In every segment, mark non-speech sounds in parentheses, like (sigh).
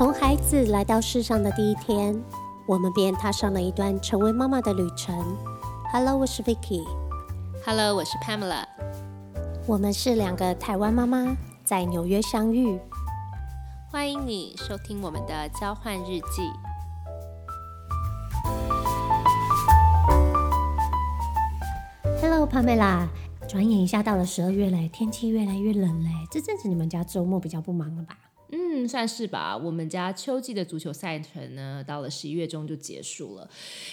从孩子来到世上的第一天，我们便踏上了一段成为妈妈的旅程。Hello，我是 Vicky。Hello，我是 Pamela。我们是两个台湾妈妈，在纽约相遇。欢迎你收听我们的交换日记。Hello，帕梅拉。转眼一下到了十二月嘞，天气越来越冷嘞。这阵子你们家周末比较不忙了吧？嗯，算是吧。我们家秋季的足球赛程呢，到了十一月中就结束了，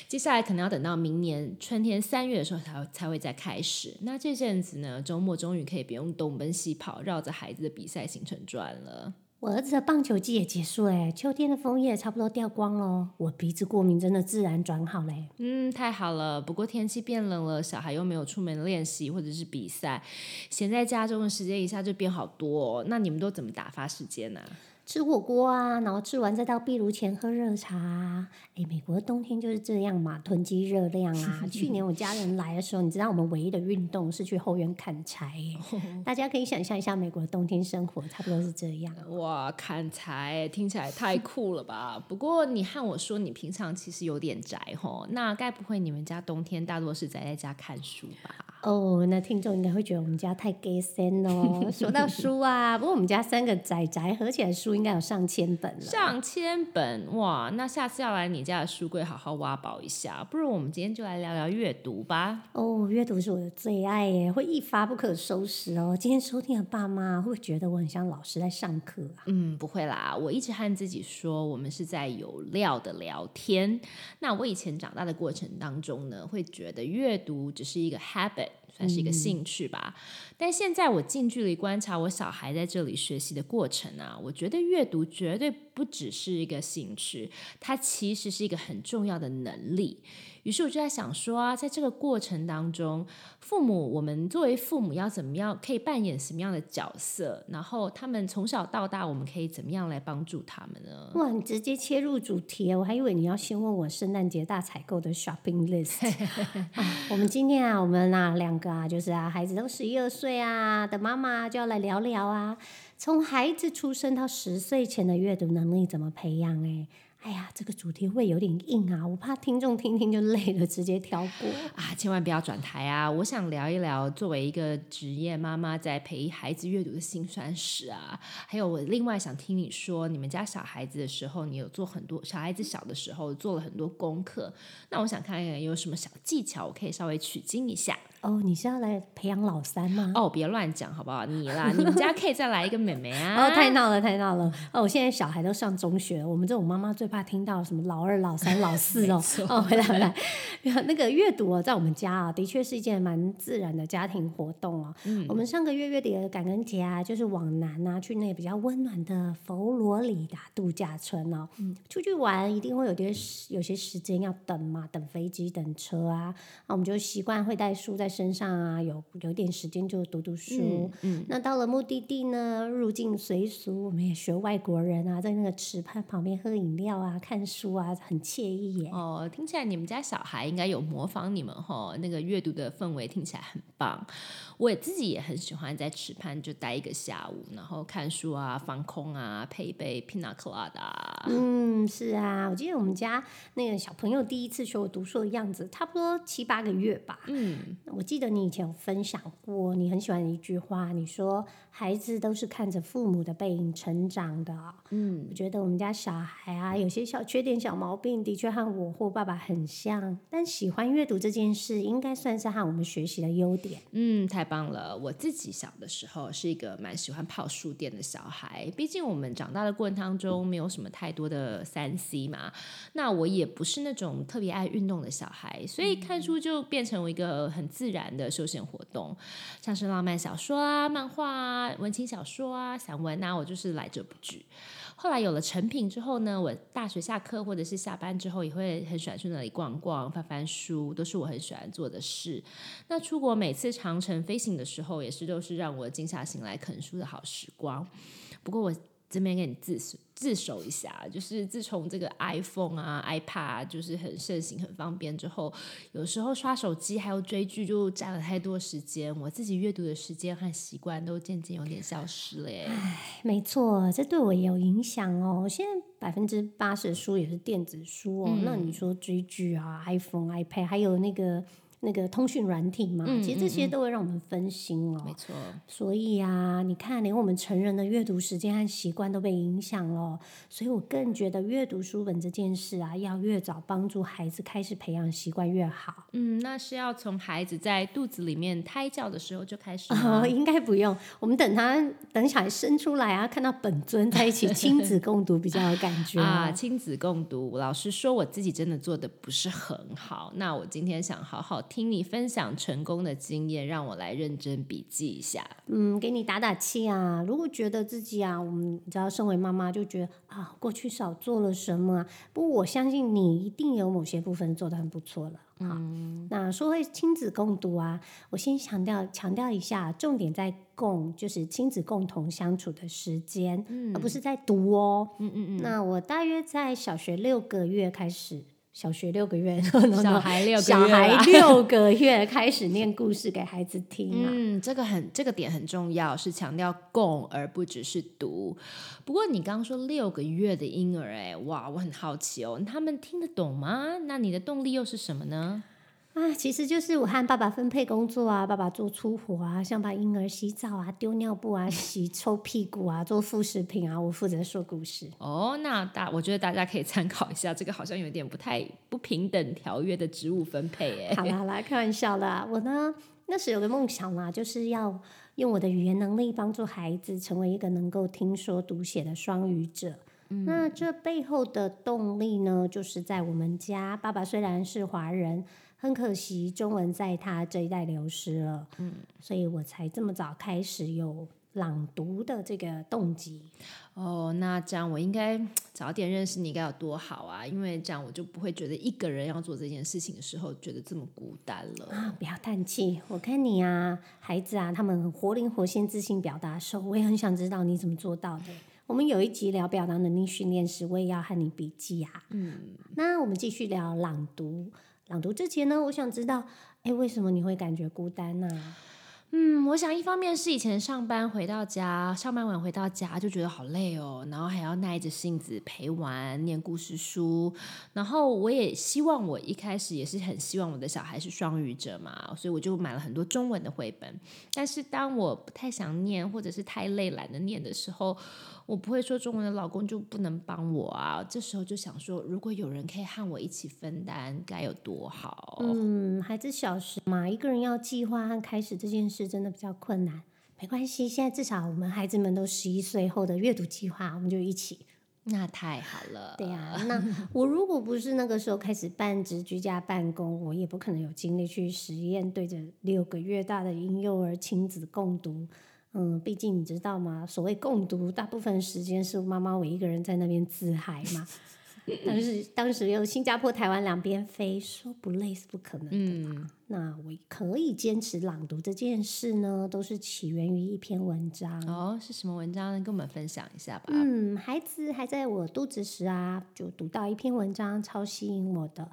接下来可能要等到明年春天三月的时候才才会再开始。那这阵子呢，周末终于可以不用东奔西跑，绕着孩子的比赛行程转了。我儿子的棒球季也结束哎，秋天的枫叶差不多掉光了。我鼻子过敏真的自然转好嘞。嗯，太好了。不过天气变冷了，小孩又没有出门练习或者是比赛，闲在家中的时间一下就变好多、哦。那你们都怎么打发时间呢、吃火锅啊，然后吃完再到壁炉前喝热茶啊。哎，美国的冬天就是这样嘛，囤积热量啊。(laughs) 去年我家人来的时候，你知道我们唯一的运动是去后院砍柴耶。(laughs) 大家可以想象一下美国的冬天生活，差不多是这样。哇，砍柴听起来太酷了吧？不过你和我说你平常其实有点宅吼，那该不会你们家冬天大多是宅在家看书吧？哦，那听众应该会觉得我们家太 gay 森哦。(laughs) 说到书啊，不过我们家三个仔仔合起来书应该有上千本了。上千本哇！那下次要来你家的书柜好好挖宝一下，不如我们今天就来聊聊阅读吧。哦，阅读是我的最爱耶，会一发不可收拾哦。今天收听的爸妈会不会觉得我很像老师在上课啊？嗯，不会啦，我一直和自己说，我们是在有料的聊天。那我以前长大的过程当中呢，会觉得阅读只是一个 habit。算是一个兴趣吧，但现在我近距离观察我小孩在这里学习的过程啊，我觉得阅读绝对不只是一个兴趣，它其实是一个很重要的能力。于是我就在想说啊，在这个过程当中，父母我们作为父母要怎么样可以扮演什么样的角色？然后他们从小到大，我们可以怎么样来帮助他们呢？哇，你直接切入主题，我还以为你要先问我圣诞节大采购的 shopping list (laughs) 啊。我们今天啊，我们啊两个啊，就是啊，孩子都十一二岁啊的妈妈就要来聊聊啊，从孩子出生到十岁前的阅读能力怎么培养、欸？哎哎呀，这个主题会有点硬啊，我怕听众听听就累了，直接跳过啊！千万不要转台啊！我想聊一聊作为一个职业妈妈在陪孩子阅读的辛酸史啊，还有我另外想听你说，你们家小孩子的时候，你有做很多小孩子小的时候做了很多功课，那我想看看有什么小技巧，我可以稍微取经一下。哦，你是要来培养老三吗？哦，别乱讲好不好？你啦，你们家可以再来一个妹妹啊！(laughs) 哦，太闹了，太闹了！哦，我现在小孩都上中学了，我们这种妈妈最怕听到什么老二、老三、老四哦。(laughs) 哦，回来回来，(laughs) 那个阅读哦，在我们家啊，的确是一件蛮自然的家庭活动哦。嗯，我们上个月月底的感恩节啊，就是往南啊，去那比较温暖的佛罗里达度假村哦。嗯，出去玩一定会有点有些时间要等嘛，等飞机、等车啊。那我们就习惯会带书在身上啊，有有点时间就读读书。嗯，那到了目的地呢，入境随俗，我们也学外国人啊，在那个池畔旁边喝饮料啊，看书啊，很惬意耶。哦，听起来你们家小孩应该有模仿你们哈，那个阅读的氛围听起来很棒。我也自己也很喜欢在池畔就待一个下午，然后看书啊，放空啊，配一杯 Pina Colada。嗯，是啊，我记得我们家那个小朋友第一次学我读书的样子，差不多七八个月吧。嗯，我记得你以前有分享过，你很喜欢的一句话，你说孩子都是看着父母的背影成长的。嗯，我觉得我们家小孩啊，有些小缺点、小毛病，的确和我或爸爸很像，但喜欢阅读这件事，应该算是和我们学习的优点。嗯，太棒了！我自己小的时候是一个蛮喜欢泡书店的小孩，毕竟我们长大的过程当中没有什么太多的三 C 嘛。那我也不是那种特别爱运动的小孩，所以看书就变成为一个很自然的休闲活动，像是浪漫小说啊、漫画啊、文情小说啊、散文啊，我就是来者不拒。后来有了成品之后呢，我大学下课或者是下班之后，也会很喜欢去那里逛逛、翻翻书，都是我很喜欢做的事。那出国每次长城飞行的时候，也是都是让我静下心来啃书的好时光。不过我这边给你自首自首一下，就是自从这个 iPhone 啊、iPad 啊就是很盛行、很方便之后，有时候刷手机还有追剧就占了太多时间，我自己阅读的时间和习惯都渐渐有点消失了。唉，没错，这对我也有影响哦。现在百分之八十的书也是电子书哦，那你说追剧啊、iPhone、iPad，还有那个。那个通讯软体嘛，其实这些都会让我们分心哦。没错，所以啊，你看，连我们成人的阅读时间和习惯都被影响了。所以我更觉得阅读书本这件事啊，要越早帮助孩子开始培养习惯越好。嗯，那是要从孩子在肚子里面胎教的时候就开始哦，应该不用，我们等他等小孩生出来啊，看到本尊在一起亲子共读比较有感觉 (laughs) 啊。亲子共读，老实说，我自己真的做的不是很好。那我今天想好好。听你分享成功的经验，让我来认真笔记一下。嗯，给你打打气啊！如果觉得自己啊，我们你知道，身为妈妈就觉得啊，过去少做了什么。不过我相信你一定有某些部分做的很不错了。嗯，那说回亲子共读啊，我先强调强调一下，重点在共，就是亲子共同相处的时间，而不是在读哦。嗯嗯嗯。那我大约在小学六个月开始。小学六个月，(laughs) 小孩六小孩六个月开始念故事给孩子听啊。嗯，这个很这个点很重要，是强调共而不只是读。不过你刚刚说六个月的婴儿，哎，哇，我很好奇哦，他们听得懂吗？那你的动力又是什么呢？啊，其实就是我和爸爸分配工作啊，爸爸做粗活啊，像把婴儿洗澡啊、丢尿布啊、洗臭屁股啊、做副食品啊，我负责说故事。哦，那大我觉得大家可以参考一下，这个好像有点不太不平等条约的职务分配哎。好啦，(laughs) 来开玩笑啦，我呢那时有个梦想嘛，就是要用我的语言能力帮助孩子成为一个能够听说读写的双语者。那这背后的动力呢，就是在我们家，爸爸虽然是华人。很可惜，中文在他这一代流失了，嗯，所以我才这么早开始有朗读的这个动机。哦，那这样我应该早点认识你，该有多好啊！因为这样我就不会觉得一个人要做这件事情的时候觉得这么孤单了。啊，不要叹气，我看你啊，孩子啊，他们很活灵活现、自信表达的时候，我也很想知道你怎么做到的。我们有一集聊表达能力训练时，我也要和你笔记啊。嗯，那我们继续聊朗读。朗读之前呢，我想知道，哎，为什么你会感觉孤单呢？嗯，我想一方面是以前上班回到家，上班晚回到家就觉得好累哦，然后还要耐着性子陪玩、念故事书，然后我也希望我一开始也是很希望我的小孩是双语者嘛，所以我就买了很多中文的绘本。但是当我不太想念或者是太累懒得念的时候，我不会说中文的老公就不能帮我啊？这时候就想说，如果有人可以和我一起分担，该有多好。嗯，孩子小时嘛，一个人要计划和开始这件事真的比较困难。没关系，现在至少我们孩子们都十一岁后的阅读计划，我们就一起。那太好了。对呀，(laughs) 那我如果不是那个时候开始半职居家办公，我也不可能有精力去实验对着六个月大的婴幼儿亲子共读。嗯，毕竟你知道吗？所谓共读，大部分时间是妈妈我一个人在那边自嗨嘛。(laughs) 但是当时又新加坡、台湾两边飞，说不累是不可能的嘛。那我可以坚持朗读这件事呢，都是起源于一篇文章。哦，是什么文章呢？跟我们分享一下吧。嗯，孩子还在我肚子时啊，就读到一篇文章，超吸引我的。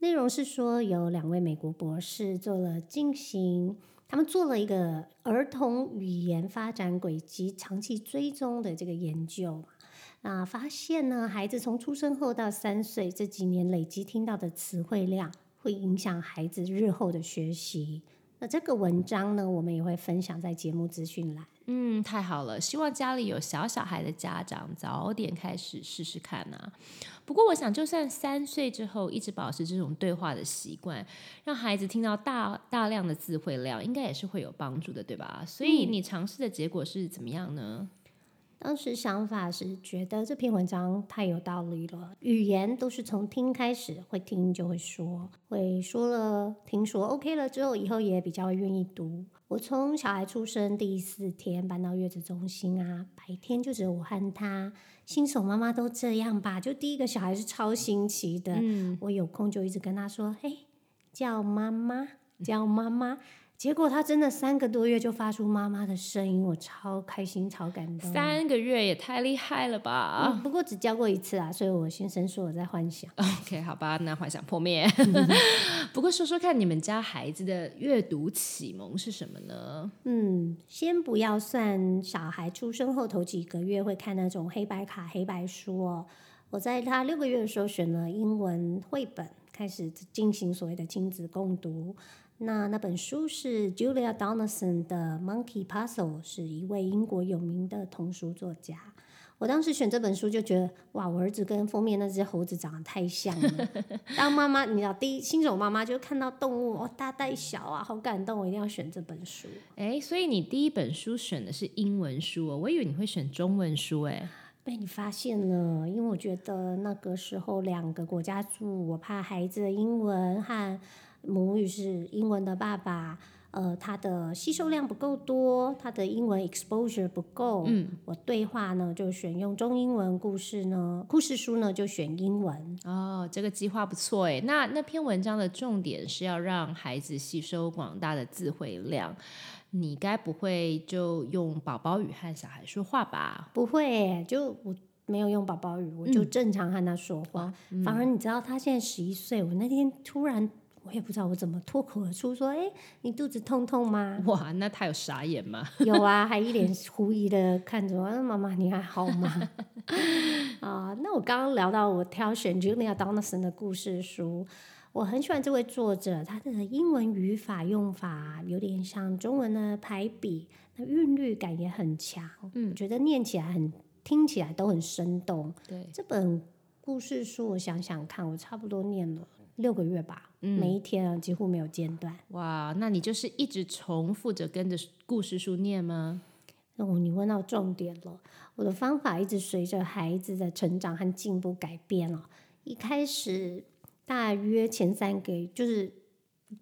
内容是说，有两位美国博士做了进行。他们做了一个儿童语言发展轨迹长期追踪的这个研究，那发现呢，孩子从出生后到三岁这几年累积听到的词汇量，会影响孩子日后的学习。那这个文章呢，我们也会分享在节目资讯栏。嗯，太好了，希望家里有小小孩的家长早点开始试试看啊。不过，我想就算三岁之后一直保持这种对话的习惯，让孩子听到大大量的词汇量，应该也是会有帮助的，对吧？所以你尝试的结果是怎么样呢？当时想法是觉得这篇文章太有道理了。语言都是从听开始，会听就会说，会说了听说 OK 了之后，以后也比较愿意读。我从小孩出生第四天搬到月子中心啊，白天就只有我和他。新手妈妈都这样吧，就第一个小孩是超新奇的。我有空就一直跟他说：“嘿，叫妈妈，叫妈妈。”结果他真的三个多月就发出妈妈的声音，我超开心、超感动。三个月也太厉害了吧、嗯不过只教过一次啊，所以我先生说我在幻想。(laughs) o k 好吧，那幻想破灭。(laughs) 不过说说看，你们家孩子的阅读启蒙是什么呢？嗯，先不要算小孩出生后头几个月会看那种黑白卡、黑白书哦。我在他六个月的时候选了英文绘本，开始进行所谓的亲子共读。那那本书是 Julia Donaldson 的《Monkey Puzzle》，是一位英国有名的童书作家。我当时选这本书就觉得，哇，我儿子跟封面那只猴子长得太像了。(laughs) 当妈妈，你知道，第一新手妈妈就看到动物哦，大带小啊，好感动，我一定要选这本书。哎，所以你第一本书选的是英文书哦，我以为你会选中文书哎。被你发现了，因为我觉得那个时候两个国家住，我怕孩子的英文和母语是英文的爸爸，呃，他的吸收量不够多，他的英文 exposure 不够。嗯，我对话呢就选用中英文，故事呢故事书呢就选英文。哦，这个计划不错哎。那那篇文章的重点是要让孩子吸收广大的智慧量，你该不会就用宝宝语和小孩说话吧？不会，就我没有用宝宝语，我就正常和他说话。反而你知道，他现在十一岁，我那天突然。我也不知道我怎么脱口而出说：“哎，你肚子痛痛吗？”哇，那他有傻眼吗？有啊，(laughs) 还一脸狐疑的看着我，啊妈妈你还好吗？(laughs) 啊，那我刚刚聊到我挑选 Julia Donaldson 的故事书，我很喜欢这位作者，他的英文语法用法有点像中文的排比，那韵律感也很强，嗯，我觉得念起来很、听起来都很生动。对，这本故事书我想想看，我差不多念了六个月吧，每一天啊几乎没有间断。哇，那你就是一直重复着跟着故事书念吗？哦，你问到重点了。我的方法一直随着孩子的成长和进步改变了。一开始大约前三个就是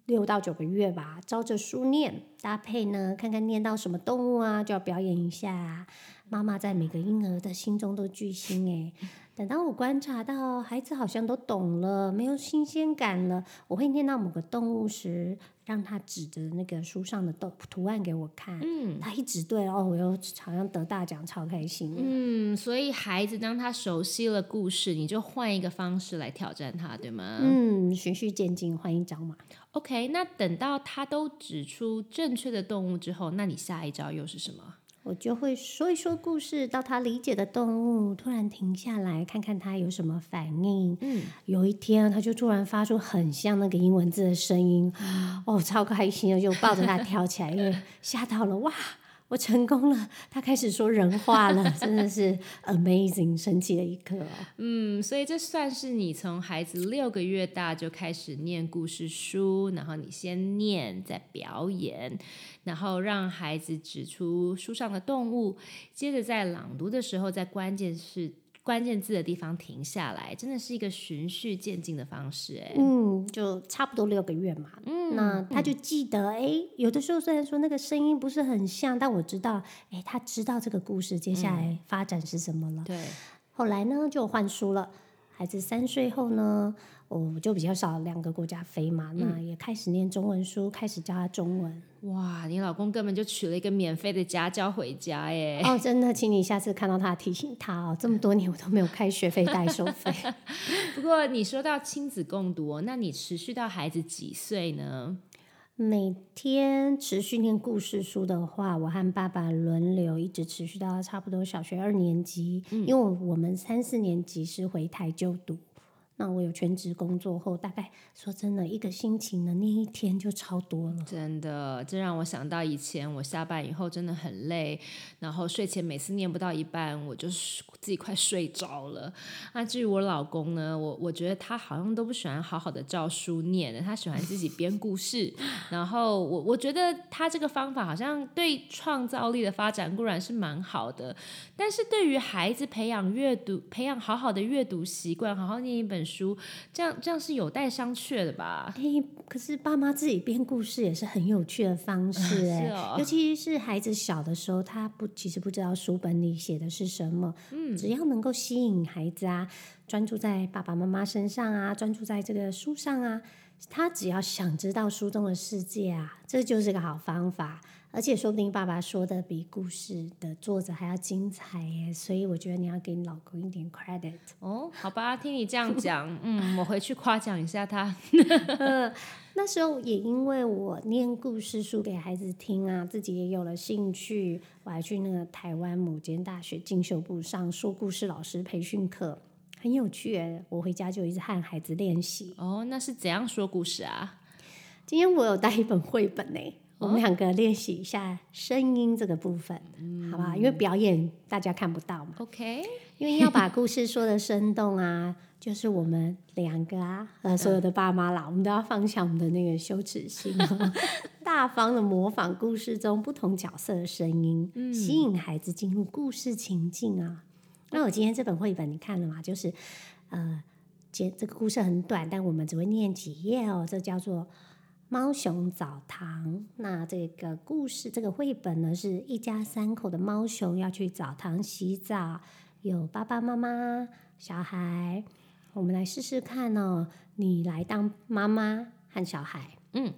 六到九个月吧，照着书念，搭配呢看看念到什么动物啊，就要表演一下、啊。妈妈在每个婴儿的心中都巨星诶。等到我观察到孩子好像都懂了，没有新鲜感了，我会念到某个动物时，让他指着那个书上的动图案给我看。嗯，他一指对哦，我又好像得大奖，超开心。嗯，所以孩子当他熟悉了故事，你就换一个方式来挑战他，对吗？嗯，循序渐进，换一招嘛。OK，那等到他都指出正确的动物之后，那你下一招又是什么？我就会说一说故事，到他理解的动物，突然停下来看看他有什么反应。嗯，有一天他就突然发出很像那个英文字的声音，哦，超开心的，就抱着他跳起来，因为吓到了，哇！我成功了，他开始说人话了，真的是 amazing，神奇的一刻。嗯，所以这算是你从孩子六个月大就开始念故事书，然后你先念，再表演，然后让孩子指出书上的动物，接着在朗读的时候，在关键是关键字的地方停下来，真的是一个循序渐进的方式，哎，嗯，就差不多六个月嘛。嗯，那他就记得，哎、有的时候虽然说那个声音不是很像，但我知道，哎，他知道这个故事接下来发展是什么了。对，后来呢，就换书了。孩子三岁后呢，我就比较少两个国家飞嘛，那也开始念中文书，开始教他中文。哇，你老公根本就娶了一个免费的家教回家，耶，哦，真的，请你下次看到他提醒他哦，这么多年我都没有开学费代收费。(laughs) 不过你说到亲子共读、哦，那你持续到孩子几岁呢？每天持续念故事书的话，我和爸爸轮流，一直持续到差不多小学二年级。因为我们三四年级是回台就读，那我有全职工作后，大概说真的，一个星期能念一天就超多了。真的，这让我想到以前我下班以后真的很累，然后睡前每次念不到一半，我就是自己快睡着了。那至于我老公呢，我我觉得他好像都不喜欢好好的照书念的，他喜欢自己编故事。(laughs) 然后我我觉得他这个方法好像对创造力的发展固然是蛮好的，但是对于孩子培养阅读、培养好好的阅读习惯，好好念一本书，这样这样是有待商榷的吧？哎，可是爸妈自己编故事也是很有趣的方式哎、是哦尤其是孩子小的时候，他不其实不知道书本里写的是什么。嗯，只要能够吸引孩子啊，专注在爸爸妈妈身上啊，专注在这个书上啊，他只要想知道书中的世界啊，这就是个好方法。而且说不定爸爸说的比故事的作者还要精彩耶，所以我觉得你要给你老公一点 credit。哦，好吧，听你这样讲，(laughs) 嗯，我回去夸奖一下他。(laughs) 那时候也因为我念故事书给孩子听啊，自己也有了兴趣，我还去那个台湾某间大学进修部上说故事老师培训课，很有趣耶。我回家就一直和孩子练习。哦，那是怎样说故事啊？今天我有带一本绘本呢。我们两个练习一下声音这个部分，好不好？因为表演大家看不到嘛。OK，因为要把故事说的生动啊，(laughs) 就是我们两个啊，呃，所有的爸妈啦，我们都要放下我们的那个羞耻心，(laughs) 大方的模仿故事中不同角色的声音，吸引孩子进入故事情境啊。那我今天这本绘本你看了吗？就是呃，这这个故事很短，但我们只会念几页哦。这叫做。猫熊澡堂，那这个故事这个绘本呢，是一家三口的猫熊要去澡堂洗澡，有爸爸妈妈、小孩。我们来试试看哦，你来当妈妈和小孩，嗯，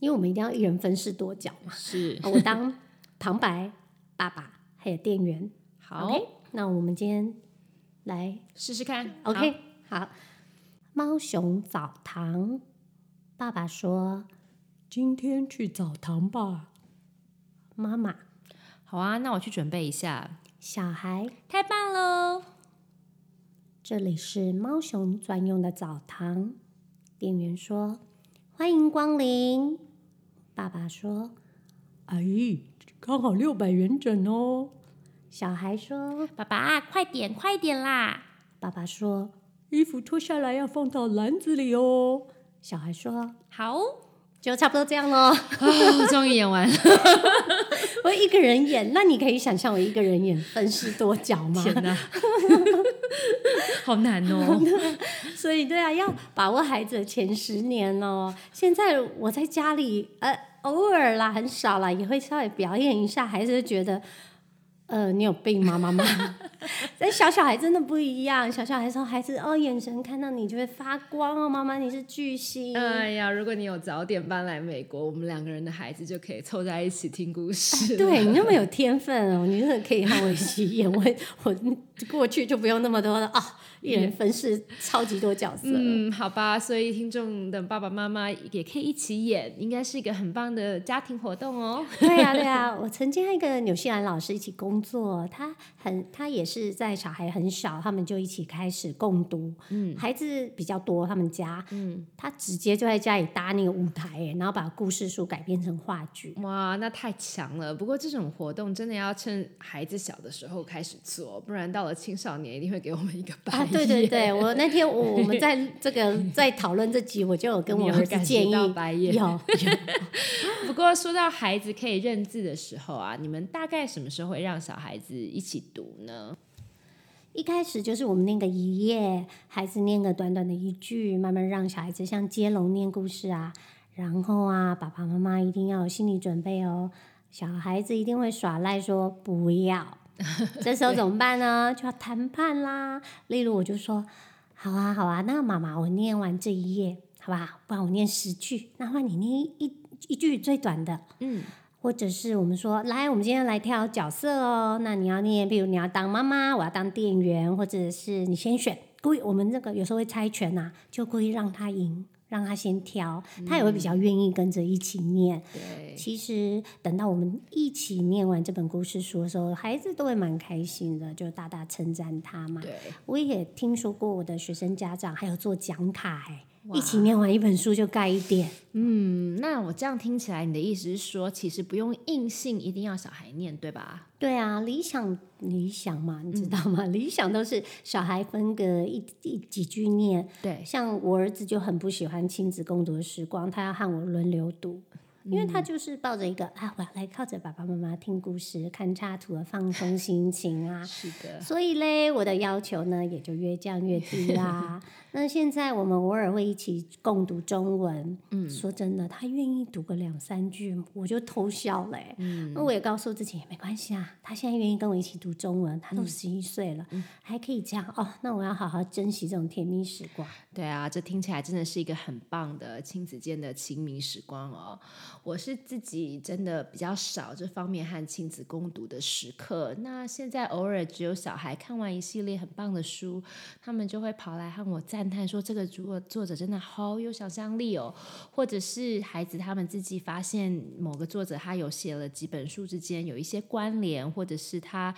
因为我们一定要一人分饰多角嘛。是，我当旁白、爸爸还有店员。好，那我们今天来试试看。OK，好，猫熊澡堂。爸爸说：“今天去澡堂吧。”妈妈：“好啊，那我去准备一下。”小孩：“太棒喽！”这里是猫熊专用的澡堂。店员说：“欢迎光临。”爸爸说：“阿姨，刚好六百元整哦。”小孩说：“爸爸，快点，快点啦！”爸爸说：“衣服脱下来要放到篮子里哦。”小孩说：“好，就差不多这样喽。” (laughs) 终于演完了。(laughs) 我一个人演，那你可以想象我一个人演分饰多角吗？天哪，(laughs) 好难哦！所以，对啊，要把握孩子的前十年哦。现在我在家里，呃，偶尔啦，很少啦，也会稍微表演一下，还是觉得。呃，你有病吗，妈妈？(laughs) 但小小孩真的不一样。小小孩时候，孩子哦，眼神看到你就会发光哦。妈妈，你是巨星。哎呀，如果你有早点搬来美国，我们两个人的孩子就可以凑在一起听故事。对你那么有天分哦，你真的可以和我一起演。我我过去就不用那么多的啊。一人分饰超级多角色，嗯，好吧，所以听众的爸爸妈妈也可以一起演，应该是一个很棒的家庭活动哦。(laughs) 对呀，对呀，我曾经和一个纽西兰老师一起工作，他很，他也是在小孩很小，他们就一起开始共读，嗯，孩子比较多，他们家，嗯，他直接就在家里搭那个舞台，然后把故事书改编成话剧，哇，那太强了。不过这种活动真的要趁孩子小的时候开始做，不然到了青少年一定会给我们一个白眼。对对对，我那天我我们在 (laughs) 这个在讨论这集，我就有跟我儿子建议有。(laughs) 不过说到孩子可以认字的时候啊，你们大概什么时候会让小孩子一起读呢？一开始就是我们念个一页，孩子念个短短的一句，慢慢让小孩子像接龙念故事啊。然后啊，爸爸妈妈一定要有心理准备哦，小孩子一定会耍赖说不要。(laughs) 这时候怎么办呢？就要谈判啦。例如，我就说：“好啊，好啊，那妈妈，我念完这一页，好吧？不然我念十句，那换你念一一句最短的。”嗯，或者是我们说：“来，我们今天来挑角色哦。那你要念，比如你要当妈妈，我要当店员，或者是你先选。故意我们这个有时候会猜拳呐，就故意让他赢。”让他先挑，他也会比较愿意跟着一起念。对，其实等到我们一起念完这本故事书的时候，孩子都会蛮开心的，就大大称赞他嘛。对，我也听说过我的学生家长还有做讲卡哎。一起念完一本书就盖一点。嗯，那我这样听起来，你的意思是说，其实不用硬性一定要小孩念，对吧？对啊，理想理想嘛，你知道吗？理想都是小孩分个一一几句念。对，像我儿子就很不喜欢亲子共读的时光，他要和我轮流读。因为他就是抱着一个啊，我要来靠着爸爸妈妈听故事、看插图而放松心情啊。(laughs) 是的，所以嘞，我的要求呢也就越降越低啦。(laughs) 那现在我们偶尔会一起共读中文，嗯，说真的，他愿意读个两三句，我就偷笑嘞、嗯，那我也告诉自己没关系啊，他现在愿意跟我一起读中文，他都十一岁了，还可以这样哦，那我要好好珍惜这种甜蜜时光。对啊，这听起来真的是一个很棒的亲子间的亲密时光哦。我是自己真的比较少这方面和亲子共读的时刻。那现在偶尔只有小孩看完一系列很棒的书，他们就会跑来和我赞叹说：“这个作作者真的好有想象力哦。”或者是孩子他们自己发现某个作者他有写了几本书之间有一些关联，或者是他。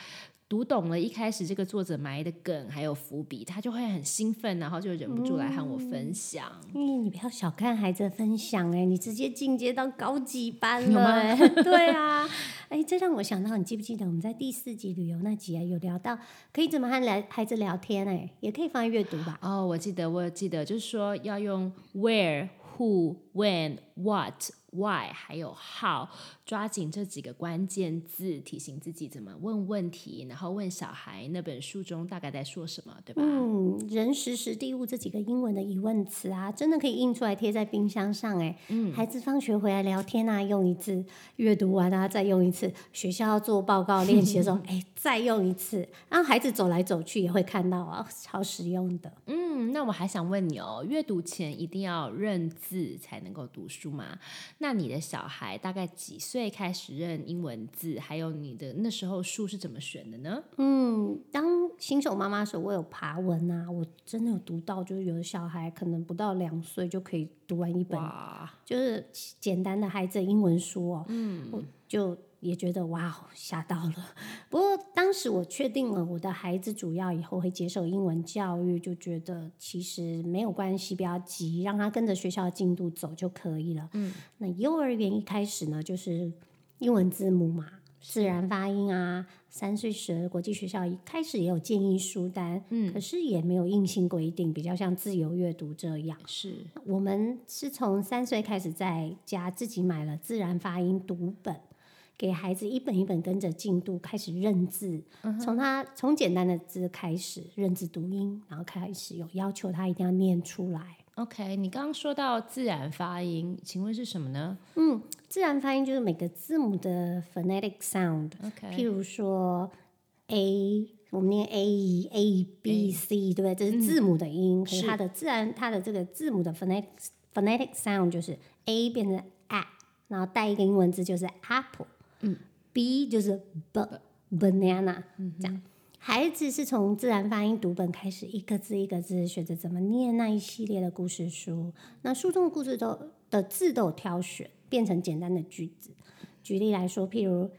读懂了一开始这个作者埋的梗还有伏笔，他就会很兴奋，然后就忍不住来和我分享。嗯你不要小看孩子的分享哎、你直接进阶到高级班了哎、(laughs) 对啊，哎、这让我想到，你记不记得我们在第四集旅游那集啊，有聊到可以怎么和来孩子聊天哎、也可以放在阅读吧。哦，我记得，我记得，就是说要用 where、who、when、what、why，还有 how，抓紧这几个关键字，提醒自己怎么问问题，然后问小孩那本书中大概在说什么，对吧？嗯，人时时地物这几个英文的疑问词啊，真的可以印出来贴在冰箱上哎。嗯，孩子放学回来聊天啊，用一次；阅读完啊，再用一次；学校要做报告练习的时候，(laughs) 哎，再用一次。然后孩子走来走去也会看到啊，超实用的。嗯，那我还想问你哦，阅读前一定要认字才能够读书吗？那你的小孩大概几岁开始认英文字？还有你的那时候书是怎么选的呢？嗯，当新手妈妈的时候，我有爬文啊，我真的有读到，就是有的小孩可能不到两岁就可以读完一本，就是简单的孩子的英文书哦。嗯，我就也觉得哇，吓到了。不过当时我确定了我的孩子主要以后会接受英文教育，就觉得其实没有关系，不要急，让他跟着学校的进度走就可以了。嗯，那幼儿园一开始呢，就是英文字母嘛。自然发音啊，三岁时国际学校一开始也有建议书单，嗯，可是也没有硬性规定，比较像自由阅读这样。是我们是从三岁开始在家自己买了自然发音读本，给孩子一本一本跟着进度开始认字，从他从简单的字开始认字读音，然后开始有要求他一定要念出来。OK，你刚刚说到自然发音，请问是什么呢嗯自然发音就是每个字母的 phonetic sound，？OK，譬如说 A，我们念 A A B C，对不对？这是字母的音，可是是它的自然它的这个字母的 phonetic phonetic sound 就是 A 变成 A，然后带一个英文字就是 apple，嗯，B 就是 b banana，这样。孩子是从自然发音读本开始，一个字一个字学着怎么念那一系列的故事书。那书中的故事都的字都有挑选，变成简单的句子。举例来说，譬如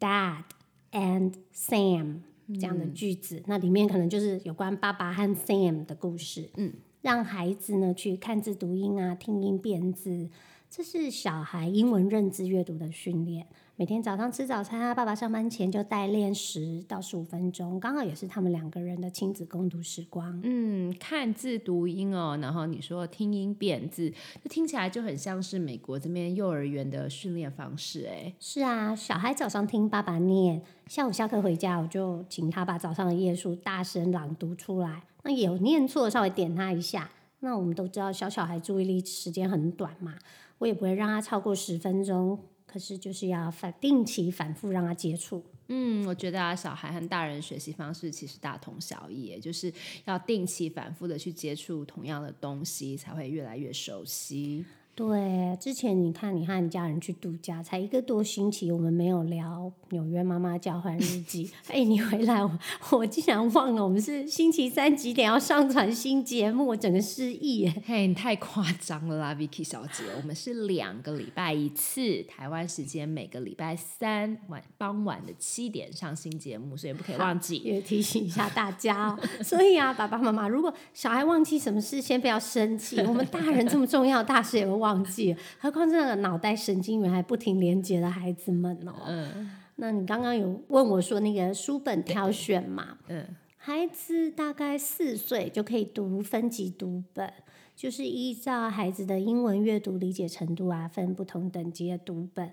Dad and Sam 这样的句子，那里面可能就是有关爸爸和 Sam 的故事。嗯，让孩子呢去看字读音啊，听音辨字，这是小孩英文认知阅读的训练。每天早上吃早餐啊，爸爸上班前就代练十到十五分钟，刚好也是他们两个人的亲子共读时光。嗯，看字读音哦，然后你说听音辨字，就听起来就很像是美国这边幼儿园的训练方式哎。是啊，小孩早上听爸爸念，下午下课回家，我就请他把早上的页数大声朗读出来。那有念错，稍微点他一下。那我们都知道，小小孩注意力时间很短嘛，我也不会让他超过十分钟。可是就是要反定期反复让他接触。嗯，我觉得啊，小孩和大人学习方式其实大同小异，就是要定期反复的去接触同样的东西，才会越来越熟悉。对，之前你看你和你家人去度假，才一个多星期，我们没有聊纽约妈妈交换日记。(laughs) 哎，你回来我我竟然忘了，我们是星期三几点要上传新节目，我整个失忆耶。嘿，你太夸张了啦，Vicky 小姐，我们是两个礼拜一次，台湾时间每个礼拜三晚傍晚的七点上新节目，所以不可以忘记。也提醒一下大家哦。(laughs) 所以啊，爸爸妈妈，如果小孩忘记什么事，先不要生气。我们大人这么重要的大事也会忘记了，何况这个脑袋神经元还不停连接的孩子们哦。嗯那你刚刚有问我说那个书本挑选嘛？嗯，孩子大概四岁就可以读分级读本，就是依照孩子的英文阅读理解程度啊，分不同等级的读本。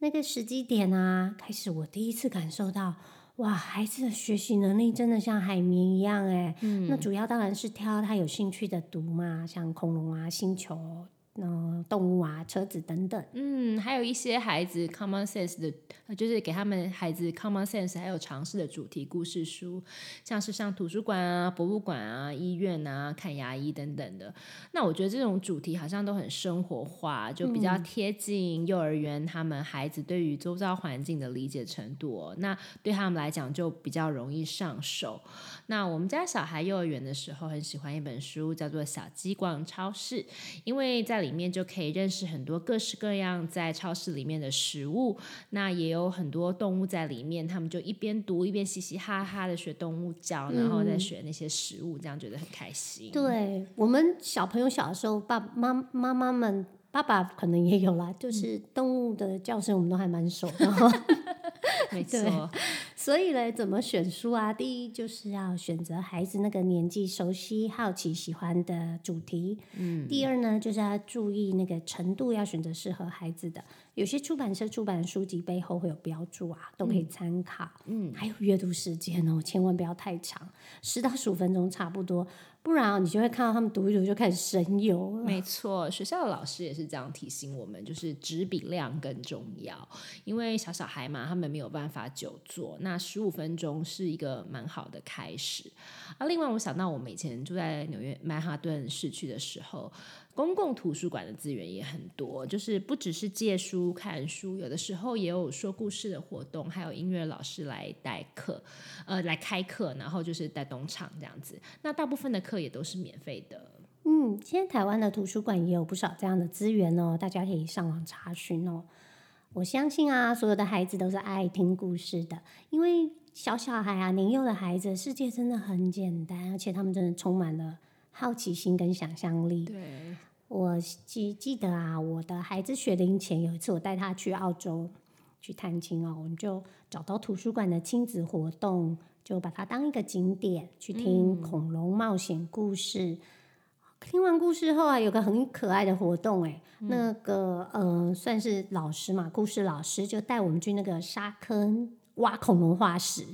那个时机点啊，开始我第一次感受到，哇，孩子的学习能力真的像海绵一样哎。那主要当然是挑他有兴趣的读嘛，像恐龙啊、星球。嗯，动物啊，车子等等。嗯，还有一些孩子 common sense 的，就是给他们孩子 common sense 还有尝试的主题故事书，像是上图书馆啊、博物馆啊、医院啊、看牙医等等的。那我觉得这种主题好像都很生活化，就比较贴近幼儿园他们孩子对于周遭环境的理解程度。那对他们来讲就比较容易上手。那我们家小孩幼儿园的时候很喜欢一本书，叫做《小鸡逛超市》，因为在里面就可以认识很多各式各样在超市里面的食物，那也有很多动物在里面，他们就一边读一边嘻嘻哈哈的学动物叫，然后再学那些食物，这样觉得很开心。对我们小朋友小的时候，爸妈妈妈们爸爸可能也有啦，就是动物的叫声我们都还蛮熟的。(laughs) 没错。所以呢，怎么选书啊？第一就是要选择孩子那个年纪熟悉、好奇、喜欢的主题。嗯。第二呢，就是要注意那个程度，要选择适合孩子的。有些出版社出版的书籍背后会有标注啊，都可以参考。嗯。还有阅读时间哦，千万不要太长，十到十五分钟差不多。不然啊，你就会看到他们读一读就开始神游了。没错，学校的老师也是这样提醒我们，就是纸笔量更重要。因为小小孩嘛，他们没有办法久坐，那十五分钟是一个蛮好的开始。啊，另外我想到我们以前住在纽约曼哈顿市区的时候。公共图书馆的资源也很多，就是不只是借书看书，有的时候也有说故事的活动，还有音乐老师来代课，呃，来开课，然后就是带动场这样子。那大部分的课也都是免费的。嗯，现在台湾的图书馆也有不少这样的资源哦，大家可以上网查询哦。我相信啊，所有的孩子都是爱听故事的，因为小小孩啊，年幼的孩子，世界真的很简单，而且他们真的充满了好奇心跟想象力。对。我记记得啊，我的孩子学龄前有一次，我带他去澳洲去探亲哦，我们就找到图书馆的亲子活动，就把它当一个景点去听恐龙冒险故事。听完故事后啊，有个很可爱的活动哎，那个呃，算是老师嘛，故事老师就带我们去那个沙坑挖恐龙化石，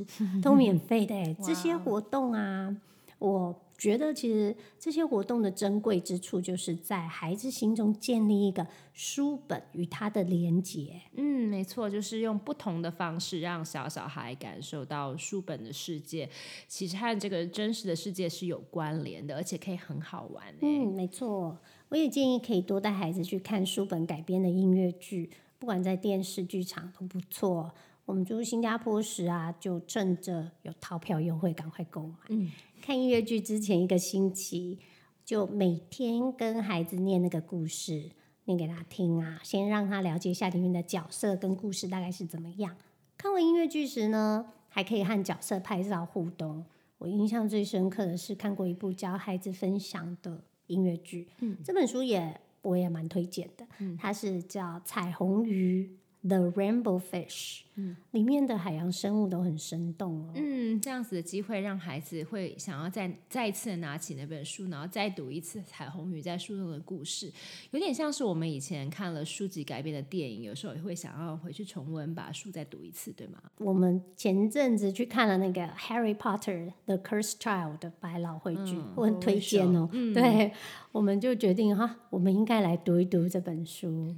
都免费的哎，这些活动啊，我。觉得其实这些活动的珍贵之处，就是在孩子心中建立一个书本与他的连结。嗯，没错，就是用不同的方式让小小孩感受到书本的世界，其实和这个真实的世界是有关联的，而且可以很好玩。嗯，没错，我也建议可以多带孩子去看书本改编的音乐剧，不管在电视剧场都不错。我们住新加坡时啊，就趁着有套票优惠，赶快购买。嗯，看音乐剧之前一个星期，就每天跟孩子念那个故事，念给他听啊，先让他了解一下里面的角色跟故事大概是怎么样。看完音乐剧时呢，还可以和角色拍照互动。我印象最深刻的是看过一部教孩子分享的音乐剧，嗯，这本书也我也蛮推荐的，嗯，它是叫《彩虹鱼》。The Rainbow Fish，嗯，里面的海洋生物都很生动哦。嗯，这样子的机会让孩子会想要再再一次拿起那本书，然后再读一次《彩虹鱼在树中的故事》，有点像是我们以前看了书籍改编的电影，有时候也会想要回去重温，把书再读一次，对吗？我们前阵子去看了那个《Harry Potter the Cursed Child》的百老汇剧，我很推荐哦。对，我们就决定哈，我们应该来读一读这本书。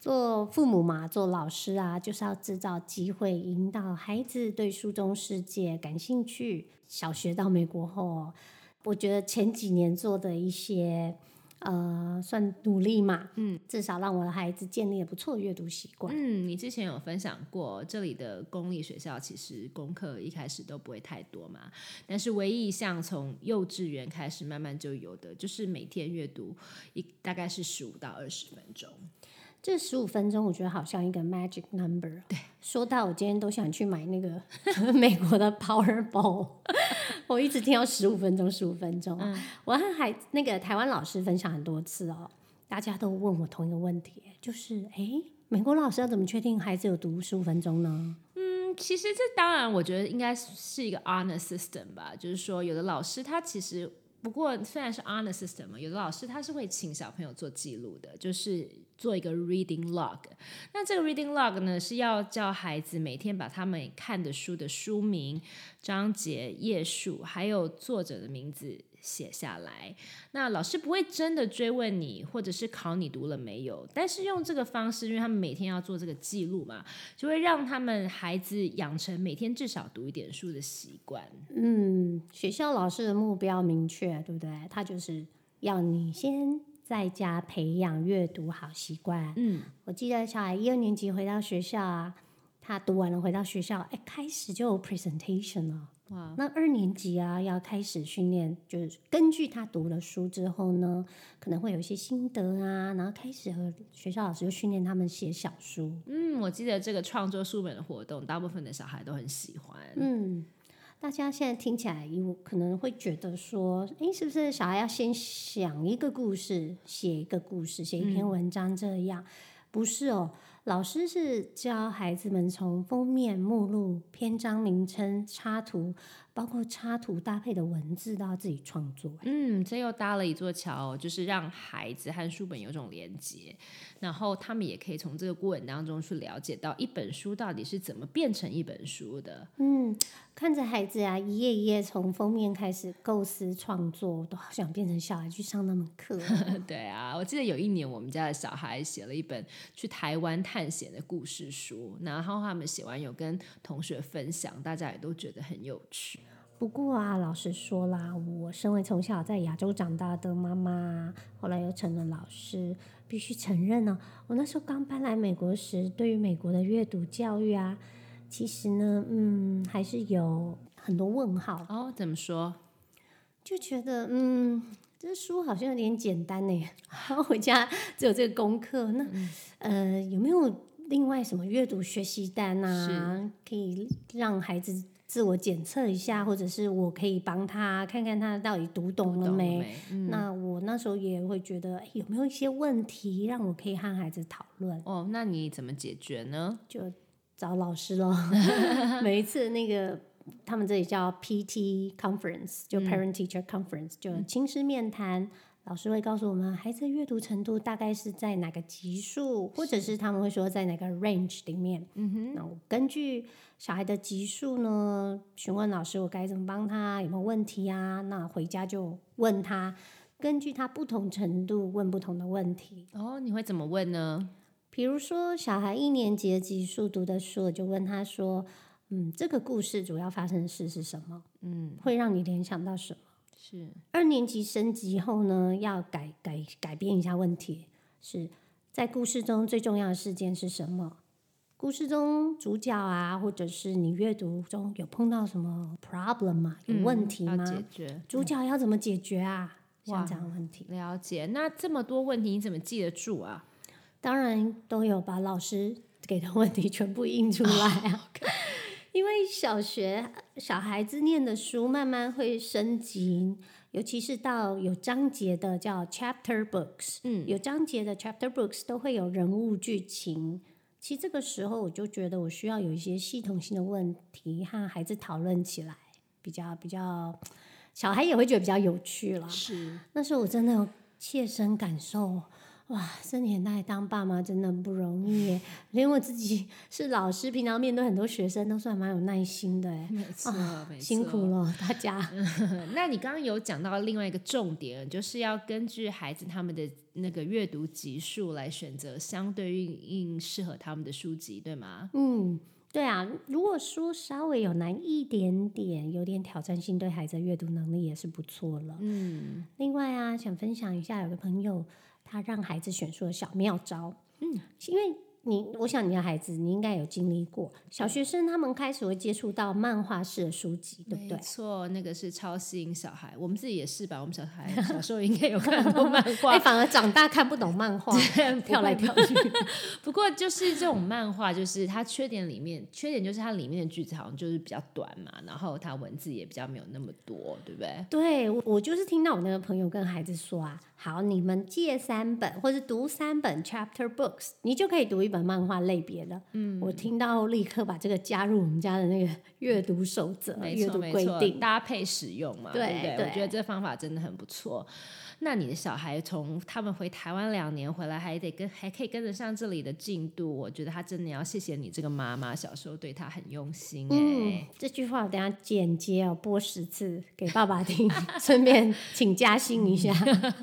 做父母嘛，做老师啊，就是要制造机会，引导孩子对书中世界感兴趣。小学到美国后，我觉得前几年做的一些呃，算努力嘛，嗯，至少让我的孩子建立了不错的阅读习惯。嗯，你之前有分享过，这里的公立学校其实功课一开始都不会太多嘛，但是唯一一项从幼稚园开始慢慢就有的，就是每天阅读一大概是十五到二十分钟。这十五分钟，我觉得好像一个 magic number。对，说到我今天都想去买那个 (laughs) 美国的 Powerball，(laughs) 我一直听到十五分钟，十五分钟。我和海那个台湾老师分享很多次哦，大家都问我同一个问题，就是哎，美国老师要怎么确定孩子有读十五分钟呢？其实这当然，我觉得应该是一个 honor system 吧，就是说，有的老师他其实不过虽然是 honor system 嘛，有的老师他是会请小朋友做记录的，就是做一个 reading log。那这个 reading log 呢，是要叫孩子每天把他们看的书的书名、章节、页数，还有作者的名字。写下来，那老师不会真的追问你，或者是考你读了没有。但是用这个方式，因为他们每天要做这个记录嘛，就会让他们孩子养成每天至少读一点书的习惯。嗯，学校老师的目标明确，对不对？他就是要你先在家培养阅读好习惯。嗯，我记得小孩一二年级回到学校啊，他读完了回到学校，哎，开始就有 presentation 了。哇，那二年级啊，要开始训练，就是根据他读了书之后呢，可能会有一些心得啊，然后开始和学校老师就训练他们写小书。嗯，我记得这个创作书本的活动，大部分的小孩都很喜欢。嗯，大家现在听起来有可能会觉得说，哎，是不是小孩要先想一个故事，写一个故事，写一篇文章这样？不是哦。老师是教孩子们从封面、目录、篇章名称、插图，包括插图搭配的文字，都要自己创作。嗯，这又搭了一座桥，就是让孩子和书本有种连接。然后他们也可以从这个过程当中去了解到一本书到底是怎么变成一本书的。嗯，看着孩子啊，一页一页从封面开始构思创作，都好想变成小孩去上那门课。(laughs) 对啊，我记得有一年我们家的小孩写了一本去台湾探险的故事书，然后他们写完有跟同学分享，大家也都觉得很有趣。不过啊，老实说啦，我身为从小在亚洲长大的妈妈，后来又成了老师。必须承认呢，我那时候刚搬来美国时，对于美国的阅读教育啊，其实呢，嗯，还是有很多问号。哦，怎么说？就觉得，嗯，这书好像有点简单呢。(laughs) 回家只有这个功课，那呃，有没有另外什么阅读学习单啊，可以让孩子？自我检测一下，或者是我可以帮他看看他到底读懂了没？那我那时候也会觉得有没有一些问题让我可以和孩子讨论。哦，那你怎么解决呢？就找老师咯。(laughs) 每一次那个他们这里叫 PT conference，就 parent teacher conference，就亲师面谈。老师会告诉我们孩子的阅读程度大概是在哪个级数，或者是他们会说在哪个 range 里面。嗯哼，那我根据小孩的级数呢，询问老师我该怎么帮他，有没有问题啊？那回家就问他，根据他不同程度问不同的问题。哦，你会怎么问呢？比如说小孩一年级的级数读的书，我就问他说：“嗯，这个故事主要发生的事是什么？嗯，会让你联想到什么？”是二年级升级后呢，要改改改变一下问题，是在故事中最重要的事件是什么？故事中主角啊，或者是你阅读中有碰到什么 problem 吗？有问题吗？解决主角要怎么解决啊？像这样的问题，了解。那这么多问题你怎么记得住啊？当然都有把老师给的问题全部印出来啊。(laughs) 因为小学小孩子念的书慢慢会升级，尤其是到有章节的叫 chapter books，嗯，有章节的 chapter books 都会有人物剧情。其实这个时候我就觉得我需要有一些系统性的问题和孩子讨论起来，比较比较，小孩也会觉得比较有趣了。是，那时候我真的有切身感受。哇，这年代当爸妈真的不容易，连我自己是老师，平常面对很多学生都算蛮有耐心的哎，没错，辛苦了大家。(laughs) 那你刚刚有讲到另外一个重点，就是要根据孩子他们的那个阅读级数来选择相对应适合他们的书籍，对吗？嗯，对啊。如果说稍微有难一点点，有点挑战性，对孩子阅读能力也是不错了。嗯，另外啊，想分享一下，有个朋友。他让孩子选书的小妙招，嗯，因为。你，我想你的孩子，你应该有经历过小学生，他们开始会接触到漫画式的书籍，对不对？没错，那个是超吸引小孩。我们自己也是吧？我们小孩小时候应该有看很多漫 (laughs) 画，哎，反而长大看不懂漫画，(laughs) 跳来跳去。(laughs) 不过就是这种漫画，就是它缺点里面，缺点就是它里面的句子好像就是比较短嘛，然后它文字也比较没有那么多，对不对？对，我就是听到我那个朋友跟孩子说啊，好，你们借三本或者读三本 chapter books，你就可以读一本。本漫画类别的，嗯，我听到立刻把这个加入我们家的那个阅读守则、阅读规定。搭配使用嘛，对对不对？对我觉得这方法真的很不错。那你的小孩从他们回台湾两年回来，还得跟还可以跟得上这里的进度，我觉得他真的要谢谢你这个妈妈，小时候对他很用心哎、嗯，这句话我等下剪接哦，播十次给爸爸听，(laughs) 顺便请加薪一下。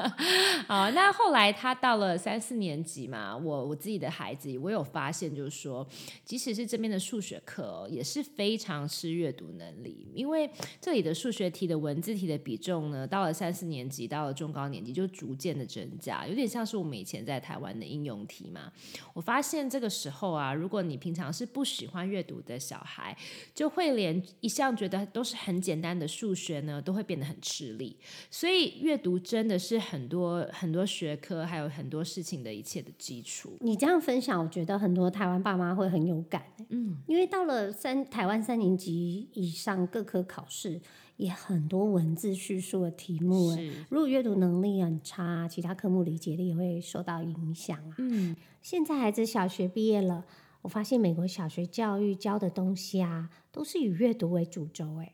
(laughs) 好，那后来他到了三四年级嘛，我我自己的孩子，我有发现，就是说，即使是这边的数学课、哦，也是非常吃阅读能力，因为这里的数学题的文字题的比重呢，到了三四年级，到了中高年级就逐渐的增加，有点像是我们以前在台湾的应用题嘛。我发现这个时候啊，如果你平常是不喜欢阅读的小孩，就会连一向觉得都是很简单的数学呢，都会变得很吃力。所以阅读真的是很多很多学科，还有很多事情的一切的基础。你这样分享，我觉得很多台湾爸妈会很有感、嗯，因为到了三台湾三年级以上各科考试，也很多文字叙述的题目如果阅读能力很差，其他科目理解力也会受到影响啊。嗯，现在孩子小学毕业了，我发现美国小学教育教的东西啊，都是以阅读为主轴哎。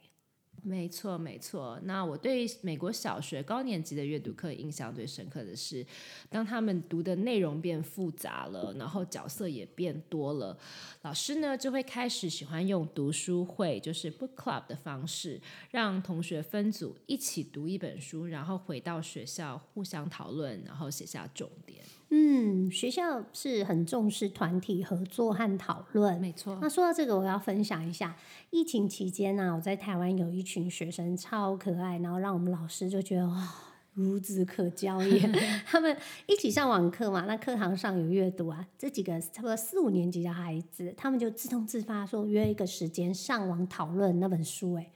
没错没错。那我对美国小学高年级的阅读课印象最深刻的是，当他们读的内容变复杂了，然后角色也变多了，老师呢就会开始喜欢用读书会，就是 book club 的方式，让同学分组一起读一本书，然后回到学校互相讨论，然后写下重点。嗯，学校是很重视团体合作和讨论。没错，那说到这个，我要分享一下，疫情期间呢、我在台湾有一群学生超可爱，然后让我们老师就觉得哇。孺子可教也，(laughs) 他们一起上网课嘛，那课堂上有阅读啊，这几个差不多四五年级的孩子，他们就自动自发说约一个时间上网讨论那本书、哎，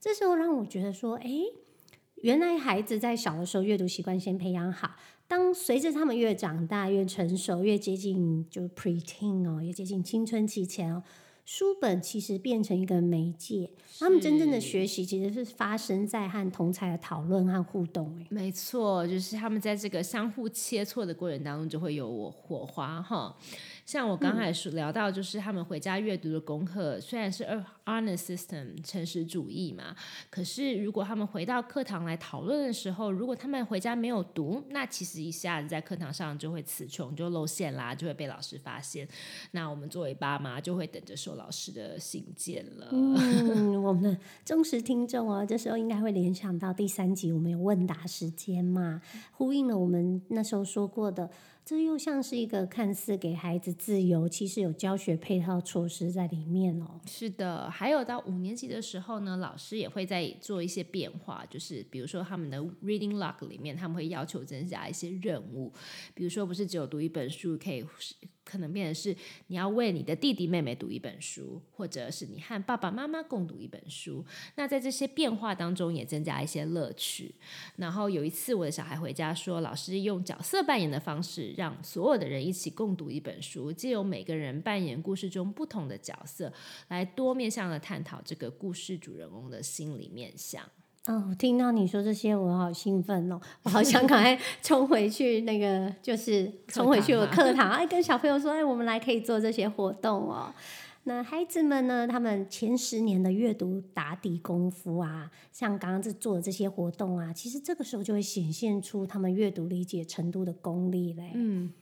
这时候让我觉得说，哎、原来孩子在小的时候阅读习惯先培养好，当随着他们越长大、越成熟、越接近就 preteen 哦，越接近青春期前哦，书本其实变成一个媒介，他们真正的是学习其实是发生在和同才的讨论和互动。哎，没错，就是他们在这个相互切磋的过程当中，就会有我火花哈。像我刚才说聊到，就是他们回家阅读的功课，虽然是 honor system 诚实主义嘛，可是如果他们回到课堂来讨论的时候，如果他们回家没有读，那其实一下子在课堂上就会词穷，就露馅啦，就会被老师发现。那我们作为爸妈，就会等着收老师的信件了。嗯，(laughs) 我们的忠实听众哦，这时候应该会联想到第三集我们有问答时间嘛，呼应了我们那时候说过的，这又像是一个看似给孩子自由，其实有教学配套措施在里面哦。是的，还有到五年级的时候呢，老师也会在做一些变化，就是比如说他们的 reading log 里面，他们会要求增加一些任务，比如说不是只有读一本书，可以可能变成是你要为你的弟弟妹妹读一本书，或者是你和爸爸妈妈共读一本书。那在这些变化当中，也增加一些乐趣。然后有一次，我的小孩回家说，老师用角色扮演的方式，让所有的人一起共读一本书，借由每个人扮演故事中不同的角色，来多面向的探讨这个故事主人公的心理面向。哦，听到你说这些，我好兴奋哦！我好想赶快 (laughs) 冲回去，那个就是冲回去我课堂哎，跟小朋友说，哎，我们来可以做这些活动哦。那孩子们呢？他们前十年的阅读打底功夫啊，像刚刚这做的这些活动啊，其实这个时候就会显现出他们阅读理解程度的功力嘞。嗯，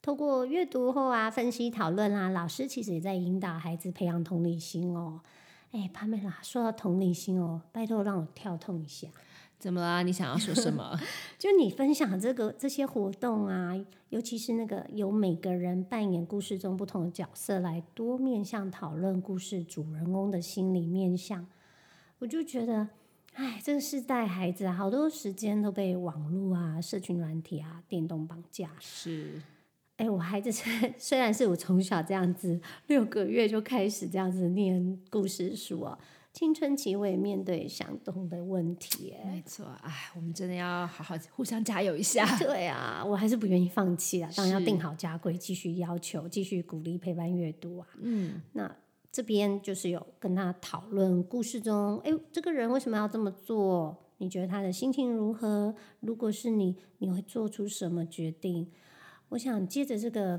透过阅读后啊，分析讨论啊，老师其实也在引导孩子培养同理心哦。哎，帕梅拉，说到同理心哦，拜托让我跳痛一下。怎么啦？你想要说什么？(laughs) 就你分享这个这些活动啊，尤其是那个由每个人扮演故事中不同的角色来多面向讨论故事主人公的心理面向，我就觉得，哎，这个世代孩子啊，好多时间都被网络啊、社群软体啊、电动绑架。是哎，我孩子虽虽然是我从小这样子，六个月就开始这样子念故事书哦，青春期我也面对相同的问题，哎。没错，哎，我们真的要好好互相加油一下。(laughs) 对啊，我还是不愿意放弃啊，当然要定好家规，继续要求，继续鼓励陪伴阅读啊。嗯，那这边就是有跟他讨论故事中，哎，这个人为什么要这么做？你觉得他的心情如何？如果是你，你会做出什么决定？我想接着这个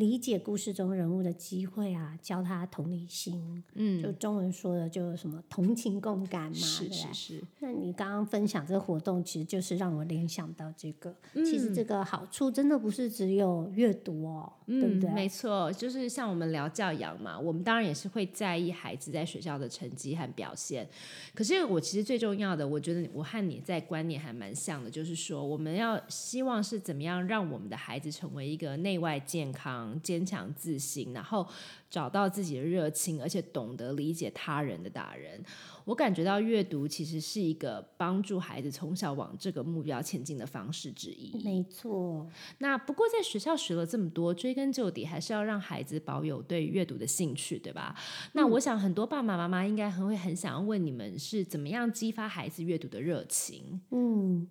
理解故事中人物的机会啊，教他同理心。嗯，就中文说的就什么同情共感嘛，是是是，那你刚刚分享这个活动，其实就是让我联想到这个。其嗯实这个好处真的不是只有阅读哦，对不对？嗯没错，就是像我们聊教养嘛，我们当然也是会在意孩子在学校的成绩和表现。可是我其实最重要的，我觉得我和你在观念还蛮像的，就是说我们要希望是怎么样让我们的孩子成为一个内外健康、坚强、自信，然后找到自己的热情，而且懂得理解他人的大人。我感觉到阅读其实是一个帮助孩子从小往这个目标前进的方式之一。没错，那不过在学校学了这么多，追根究底还是要让孩子保有对阅读的兴趣，对吧？那我想很多爸爸妈妈应该很会很想要问你们是怎么样激发孩子阅读的热情？嗯，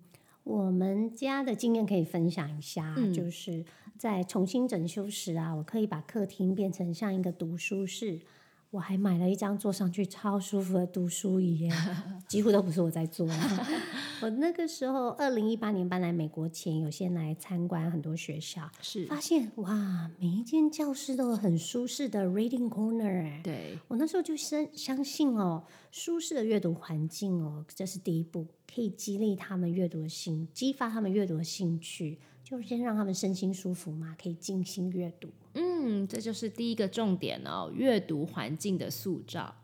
我们家的经验可以分享一下，嗯就是在重新整修时啊，我可以把客厅变成像一个读书室。我还买了一张坐上去超舒服的读书椅耶，几乎都不是我在坐啊。(laughs) 我那个时候，二零一八年搬来美国前，有先来参观很多学校，是发现哇，每一间教室都有很舒适的 reading corner 我那时候就相相信哦，舒适的阅读环境哦，这是第一步，可以激励他们阅读的兴，激发他们阅读的兴趣，就先让他们身心舒服嘛，可以静心阅读。嗯，这就是第一个重点哦，阅读环境的塑造。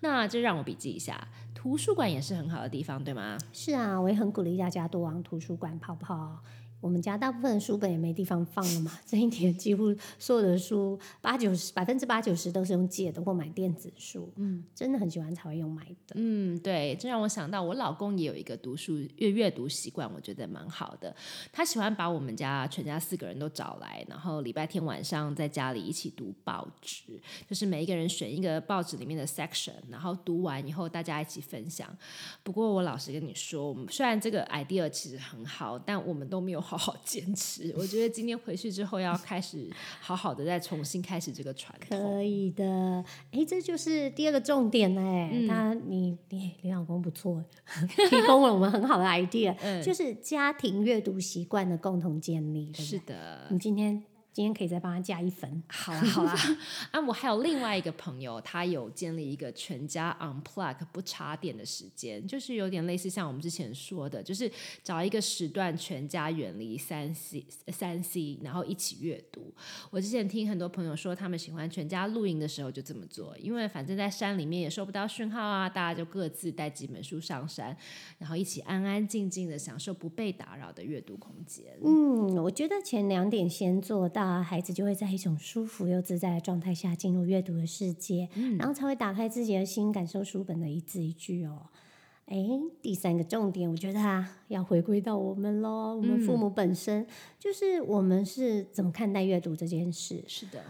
那这让我笔记一下，图书馆也是很好的地方，对吗？是啊，我也很鼓励大家多往图书馆跑跑。我们家大部分的书本也没地方放了嘛，(laughs) 这一点几乎所有的书八九十百分之八九十都是用借的或买电子书。嗯，真的很喜欢才会用买的。嗯，对，这让我想到我老公也有一个读书阅阅读习惯，我觉得蛮好的。他喜欢把我们家全家四个人都找来，然后礼拜天晚上在家里一起读报纸，就是每一个人选一个报纸里面的 section，然后读完以后大家一起分享。不过我老实跟你说，我们虽然这个 idea 其实很好，但我们都没有好好坚持。我觉得今天回去之后要开始好好的再重新开始这个传统。可以的，哎，这就是第二个重点嘞。嗯他你你你老公不错，(laughs) 提供了我们很好的 idea，、嗯就是家庭阅读习惯的共同建立。对对是的，你今天今天可以再帮他加一分。好啦好啦，(laughs) 啊，我还有另外一个朋友，他有建立一个全家 unplug 不插电的时间，就是有点类似像我们之前说的，就是找一个时段全家远离三 C 三 C，然后一起阅读。我之前听很多朋友说，他们喜欢全家露营的时候就这么做，因为反正在山里面也收不到讯号啊，大家就各自带几本书上山，然后一起安安静静的享受不被打扰的阅读空间。嗯，我觉得前两点先做到，孩子就会在一种舒服又自在的状态下进入阅读的世界，然后才会打开自己的心，感受书本的一字一句哦。哎，第三个重点，我觉得啊，要回归到我们喽，我们父母本身，就是我们是怎么看待阅读这件事。是的，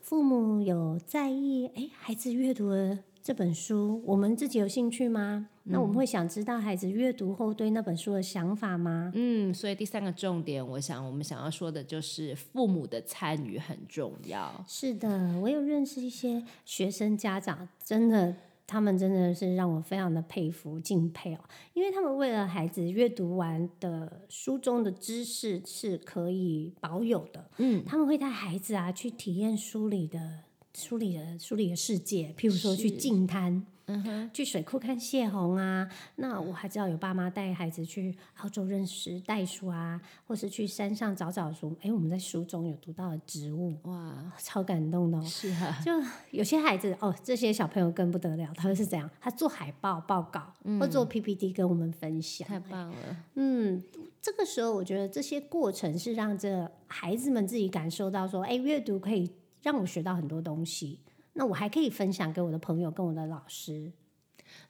父母有在意，哎，孩子阅读的这本书，我们自己有兴趣吗？那我们会想知道孩子阅读后对那本书的想法吗？嗯，所以第三个重点，我想我们想要说的就是父母的参与很重要。是的，我有认识一些学生家长，真的，他们真的是让我非常的佩服敬佩哦，因为他们为了孩子阅读完的书中的知识是可以保有的，嗯，他们会带孩子啊去体验书里的书里的书里的世界，譬如说去是净滩。嗯哼，去水库看泄洪啊，那我还知道有爸妈带孩子去澳洲认识袋鼠啊，或是去山上找找书。哎，我们在书中有读到的植物，哇，超感动的、哦。是啊，就有些孩子哦，这些小朋友更不得了，他们是怎样？他做海报报告，或做 PPT 跟我们分享。太棒了。嗯，这个时候我觉得这些过程是让这孩子们自己感受到说，哎，阅读可以让我学到很多东西。那我还可以分享给我的朋友跟我的老师。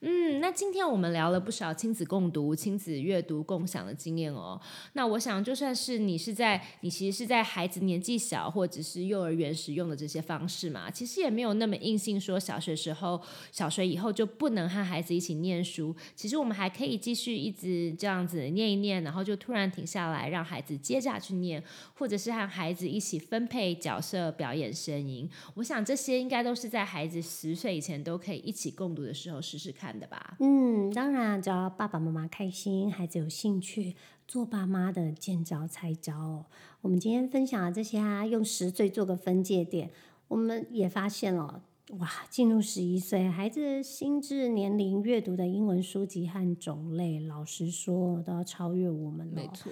嗯，那今天我们聊了不少亲子共读、亲子阅读共享的经验哦。那我想，就算是你是在你其实是在孩子年纪小或者是幼儿园时用的这些方式嘛，其实也没有那么硬性说小学时候、小学以后就不能和孩子一起念书。其实我们还可以继续一直这样子念一念，然后就突然停下来，让孩子接下去念，或者是和孩子一起分配角色、表演声音。我想这些应该都是在孩子十岁以前都可以一起共读的时候试试看的吧？嗯，当然，只要爸爸妈妈开心，孩子有兴趣，做爸妈的见招拆招哦。我们今天分享的这些啊，用十岁做个分界点，我们也发现了。哇，进入十一岁，孩子心智年龄阅读的英文书籍和种类，老实说都要超越我们了。没错，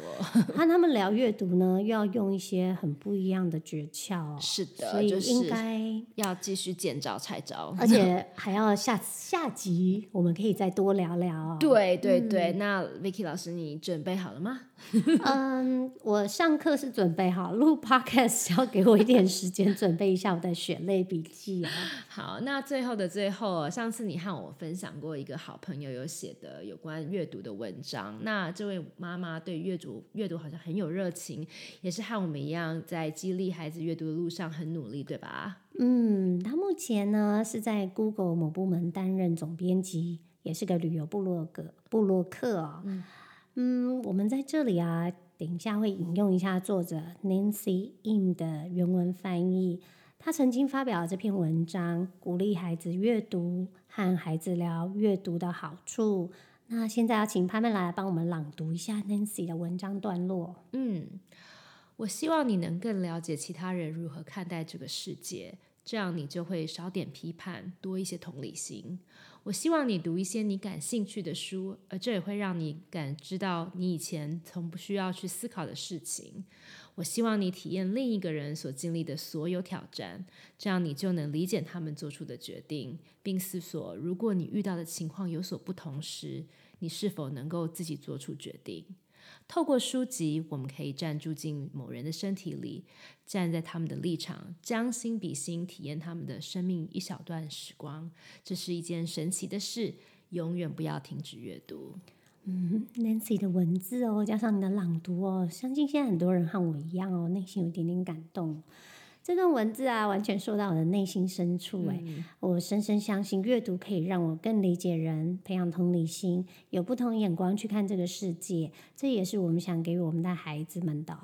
和他们聊阅读呢，又要用一些很不一样的诀窍。是的，所以应该要继续见招拆招，而且还要下下集，我们可以再多聊聊。(laughs) 对对对，那 Vicky 老师，你准备好了吗？(laughs) (laughs) 嗯，我上课是准备好，录 Podcast 要给我一点时间准备一下我的血泪笔记啊。好，那最后的最后，上次你和我分享过一个好朋友有写的有关阅读的文章。那这位妈妈对阅读阅读好像很有热情，也是和我们一样在激励孩子阅读的路上很努力，对吧？嗯，她目前呢是在 Google 某部门担任总编辑，也是个旅游部落格部落客啊。嗯，我们在这里啊，等一下会引用一下作者 Nancy Im 的原文翻译。他曾经发表了这篇文章，鼓励孩子阅读，和孩子聊阅读的好处。那现在要请潘曼来帮我们朗读一下 Nancy 的文章段落。嗯，我希望你能更了解其他人如何看待这个世界，这样你就会少点批判，多一些同理心。我希望你读一些你感兴趣的书，而这也会让你感知到你以前从不需要去思考的事情。我希望你体验另一个人所经历的所有挑战，这样你就能理解他们做出的决定，并思索：如果你遇到的情况有所不同时，你是否能够自己做出决定？透过书籍，我们可以站住进某人的身体里，站在他们的立场，将心比心，体验他们的生命一小段时光。这是一件神奇的事，永远不要停止阅读。嗯，Nancy 的文字哦，加上你的朗读哦，相信现在很多人和我一样哦，内心有一点点感动。这段文字啊，完全说到我的内心深处。哎，我深深相信阅读可以让我更理解人，培养同理心，有不同眼光去看这个世界。这也是我们想给我们的孩子们的。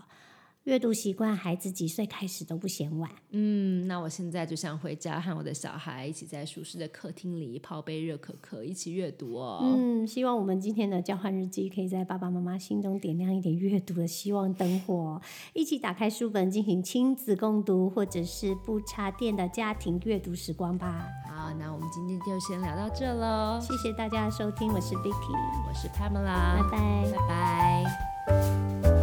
阅读习惯，孩子几岁开始都不嫌晚。嗯，那我现在就想回家和我的小孩一起在舒适的客厅里泡杯热可可，一起阅读哦。嗯，希望我们今天的交换日记可以在爸爸妈妈心中点亮一点阅读的希望灯火，一起打开书本进行亲子共读，或者是不插电的家庭阅读时光吧。好，那我们今天就先聊到这喽。谢谢大家的收听，我是 Vicky，我是 Pamela，拜拜，拜拜。